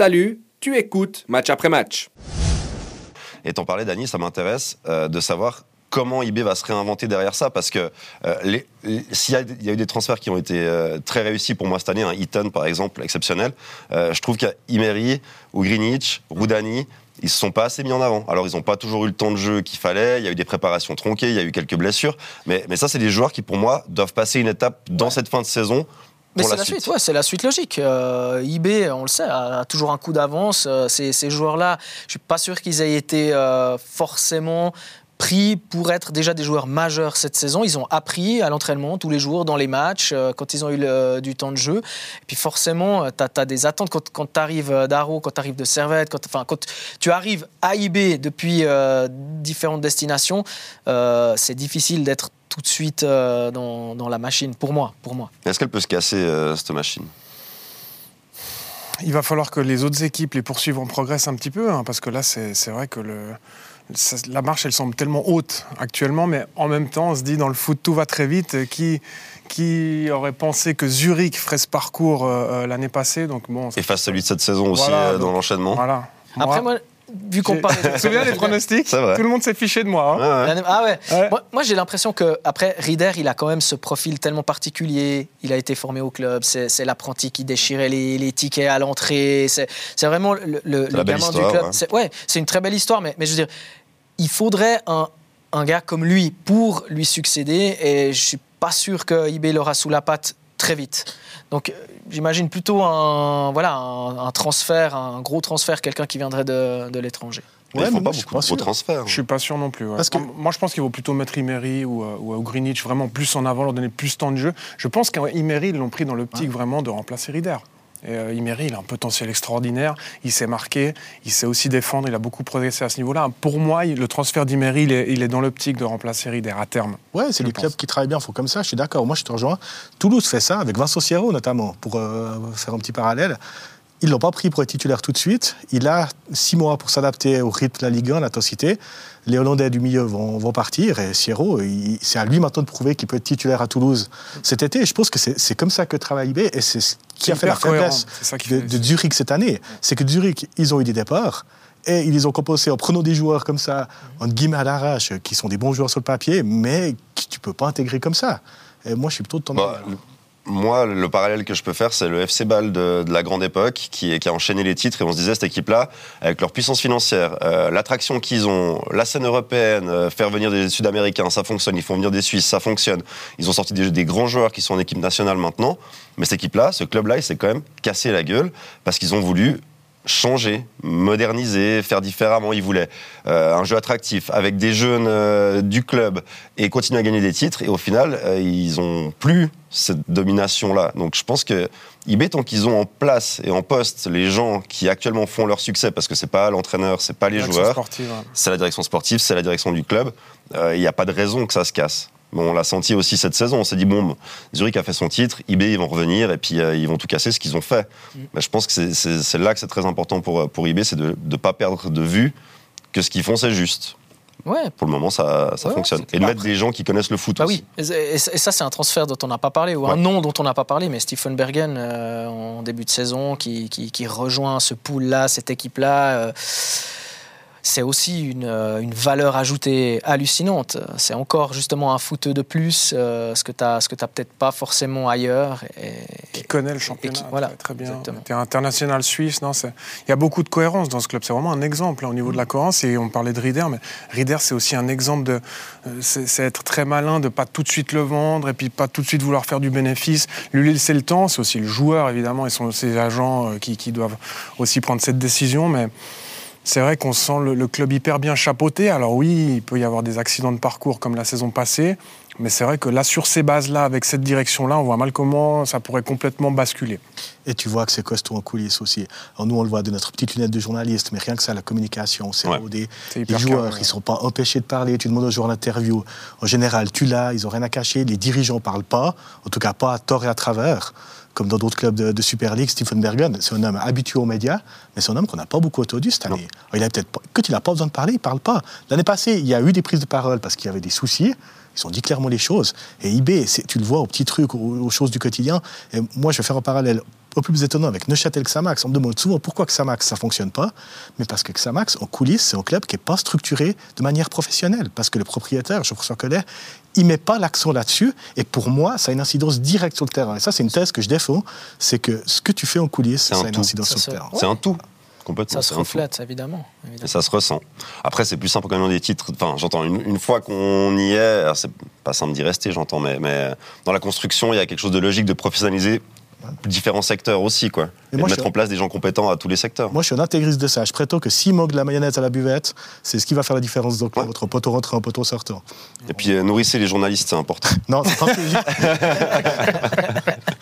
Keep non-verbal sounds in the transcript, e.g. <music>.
Salut, tu écoutes match après match. Et t'en parlais, Dani, ça m'intéresse euh, de savoir comment eBay va se réinventer derrière ça parce que euh, s'il y, a eu des transferts qui ont été euh, très réussis pour moi cette année, un Eaton par exemple, exceptionnel, je trouve qu'à Imery ou Greenwich, Roudani, ils se sont pas assez mis en avant. Alors ils n'ont pas toujours eu le temps de jeu qu'il fallait, il y a eu des préparations tronquées, il y a eu quelques blessures, mais ça c'est des joueurs qui pour moi doivent passer une étape dans cette fin de saison mais c'est la, suite, ouais, c'est la suite logique. Euh, IB, on le sait, a, toujours un coup d'avance. Euh, ces, ces joueurs-là, je suis pas sûr qu'ils aient été euh, forcément pris pour être déjà des joueurs majeurs cette saison. Ils ont appris à l'entraînement tous les jours, dans les matchs, euh, quand ils ont eu du temps de jeu. Et puis forcément, tu as, des attentes quand, quand tu arrives d'Aro, quand tu arrives de Servette, quand, enfin, quand tu arrives à IB depuis différentes destinations, c'est difficile d'être tout de suite euh, dans, dans, la machine, pour moi. Pour moi. Est-ce qu'elle peut se casser, euh, cette machine? Il va falloir que les autres équipes les poursuivent en progresse un petit peu, hein, parce que là, c'est vrai que le, la marche, elle semble tellement haute actuellement, mais en même temps, on se dit, dans le foot, tout va très vite. Qui, qui aurait pensé que Zurich ferait ce parcours euh, l'année passée? Donc bon, Et face celui de cette saison aussi, dans l'enchaînement Voilà. Après, moi, vu qu'on parle. Tu te souviens des pronostics Tout le monde s'est fiché de moi. Hein. Ah ouais. Moi, j'ai l'impression que après Rieder, il a quand même ce profil tellement particulier. Il a été formé au club. C'est l'apprenti qui déchirait les, tickets à l'entrée. C'est vraiment le, le, gamin du club. C'est ouais, une très belle histoire, mais, mais je veux dire, il faudrait un, un gars comme lui pour lui succéder. Et je suis pas sûr que IB l'aura sous la patte très vite. Donc j'imagine plutôt un, voilà, un, transfert, un gros transfert, quelqu'un qui viendrait de, l'étranger. Ouais, il ne faut pas beaucoup de transferts. Je suis pas sûr non plus. Parce que... Moi, je pense qu'il vaut plutôt mettre Imery ou, euh, ou, Greenwich vraiment plus en avant, leur donner plus de temps de jeu. Je pense qu'Imery, ils l'ont pris dans l'optique vraiment de remplacer Rieder. Et euh, Imery, il a un potentiel extraordinaire. Il sait marquer, il sait aussi défendre. Il a beaucoup progressé à ce niveau-là. Pour moi, le transfert d'Imery, il, il, est dans l'optique de remplacer Rieder à terme. Ouais, c'est les clubs qui travaillent bien. Faut comme ça. Je suis d'accord. Moi, je te rejoins. Toulouse fait ça avec Vincent Sierro notamment pour euh, faire un petit parallèle. Ils ne l'ont pas pris pour être titulaire tout de suite. Il a six mois pour s'adapter au rythme de la Ligue 1, l'intensité. Les Hollandais du milieu vont, vont partir et Sierro, c'est à lui maintenant de prouver qu'il peut être titulaire à Toulouse cet été. Et je pense que c'est comme ça que travaille IB et c'est ce qui a fait la faiblesse de, de, Zurich cette année. C'est que Zurich, ils ont eu des départs. Et ils les ont composés en prenant des joueurs comme ça, en guillemets à l'arrache, qui sont des bons joueurs sur le papier, mais que tu ne peux pas intégrer comme ça. Et moi, je suis plutôt de ton bah, moi, le parallèle que je peux faire, c'est le FC Ball de, la grande époque qui, a enchaîné les titres et on se disait, cette équipe-là, avec leur puissance financière, euh, l'attraction qu'ils ont, la scène européenne, euh, faire venir des Sud-Américains, ça fonctionne, ils font venir des Suisses, ça fonctionne. Ils ont sorti des, des grands joueurs qui sont en équipe nationale maintenant, mais cette équipe-là, ce club-là, il s'est quand même cassé la gueule parce qu'ils ont voulu changer, moderniser, faire différemment. Ils voulaient euh, un jeu attractif avec des jeunes euh, du club et continuer à gagner des titres. Et au final, euh, ils ont plus cette domination-là. Donc je pense que IB, tant qu'ils ont en place et en poste les gens qui actuellement font leur succès, parce que c'est pas l'entraîneur, c'est pas les joueurs, c'est la direction sportive, c'est la direction du club, il n'y a pas de raison que ça se casse on l'a senti aussi cette saison. On s'est dit, bon, Zurich a fait son titre, IB, ils vont revenir et puis euh, ils vont tout casser ce qu'ils ont fait. Mm. Mais je pense que c'est là que c'est très important pour, pour IB, c'est de ne pas perdre de vue que ce qu'ils font, c'est juste. Ouais. Pour le moment, ça, ça fonctionne. Et de mettre des gens qui connaissent le foot bah aussi. Oui, et, ça, c'est un transfert dont on n'a pas parlé, ou un nom dont on n'a pas parlé, mais Stephen Bergen, euh, en début de saison, qui, qui, rejoint ce pool-là, cette équipe-là. Euh, c'est aussi une, euh, une, valeur ajoutée hallucinante. C'est encore justement un foot de plus, euh, ce que tu n'as peut-être pas forcément ailleurs. Et, qui connaît le championnat voilà, très bien. Tu es international suisse. Non, il y a beaucoup de cohérence dans ce club. C'est vraiment un exemple au niveau de la cohérence. Et on parlait de Rieder, mais Rieder, c'est aussi un exemple de. Euh, c'est être très malin de pas tout de suite le vendre et puis pas tout de suite vouloir faire du bénéfice. Lui laisser le temps. C'est aussi le joueur, évidemment, et ses agents qui, qui doivent aussi prendre cette décision. Mais c'est vrai qu'on sent le, club hyper bien chapeauté. Alors oui, il peut y avoir des accidents de parcours comme la saison passée, mais c'est vrai que là, sur ces bases-là, avec cette direction-là, on voit mal comment ça pourrait complètement basculer. Et tu vois que c'est costaud en coulisses aussi. Alors nous, on le voit de notre petite lunette de journaliste, mais rien que ça, la communication, c'est des, joueurs, ils ne sont pas empêchés de parler. Tu demandes aux joueurs d'interview. En général, tu l'as, ils n'ont rien à cacher. Les dirigeants ne parlent pas, en tout cas pas à tort et à travers comme dans d'autres clubs de, Super League, Stephen Bergen, c'est un homme habitué aux médias, mais c'est un homme qu'on n'a pas beaucoup entendu cette année. Il a peut-être quand il n'a pas besoin de parler, il ne parle pas. L'année passée, il y a eu des prises de parole parce qu'il y avait des soucis, Ils ont dit clairement les choses. Et eBay, tu le vois aux petits trucs, aux, choses du quotidien. Et moi, je vais faire un parallèle au plus étonnant avec Neuchâtel Xamax. On me demande souvent pourquoi Xamax ça fonctionne pas, mais parce que Xamax en coulisses c'est un club qui est pas structuré de manière professionnelle, parce que le propriétaire, Jean-François Collet, il met pas l'accent là-dessus, et pour moi ça a une incidence directe sur le terrain. Et ça c'est une thèse que je défends, c'est que ce que tu fais en coulisses, ça a une incidence sur le terrain. C'est un tout. Complètement. Ça se reflète, évidemment, Et ça se ressent. Après, c'est plus simple quand même des titres. Enfin, j'entends, une, fois qu'on y est, c'est pas simple d'y rester, j'entends, mais, mais dans la construction, il y a quelque chose de logique de professionnaliser différents secteurs aussi, quoi. Et, de mettre en place des gens compétents à tous les secteurs. Moi, je suis un intégriste de ça. Je prétends que s'il manque de la mayonnaise à la buvette, c'est ce qui va faire la différence donc ouais. entre poteau rentrant, un poteau sortant. Et puis, euh, nourrissez les journalistes, c'est important. non, c'est pas <laughs>